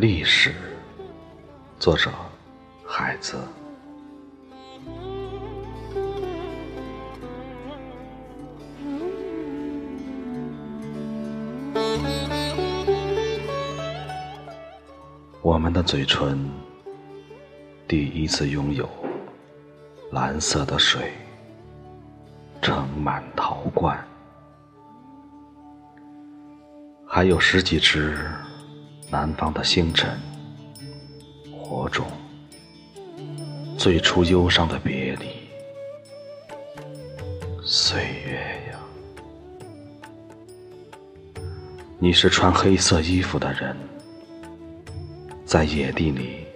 历史，作者海子。我们的嘴唇第一次拥有蓝色的水，盛满陶罐。还有十几只南方的星辰，火种，最初忧伤的别离，岁月呀，你是穿黑色衣服的人，在野地里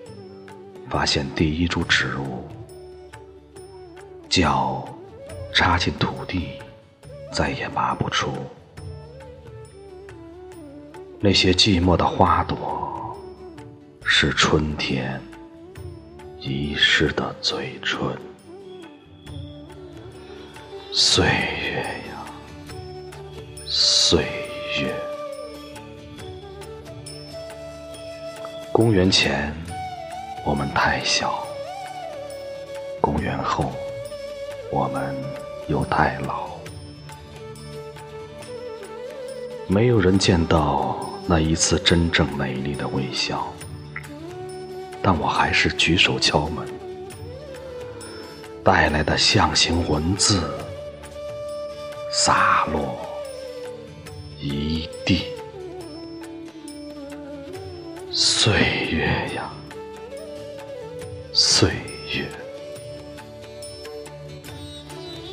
发现第一株植物，脚插进土地，再也拔不出。那些寂寞的花朵，是春天遗失的嘴唇。岁月呀，岁月。公元前，我们太小；公元后，我们又太老。没有人见到。那一次真正美丽的微笑，但我还是举手敲门，带来的象形文字洒落一地。岁月呀，岁月，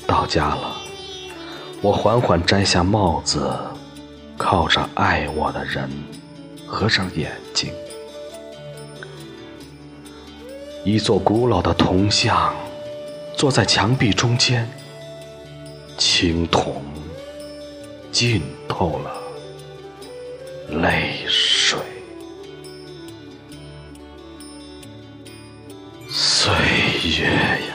到家了，我缓缓摘下帽子。靠着爱我的人，合上眼睛。一座古老的铜像，坐在墙壁中间。青铜浸透了泪水。岁月。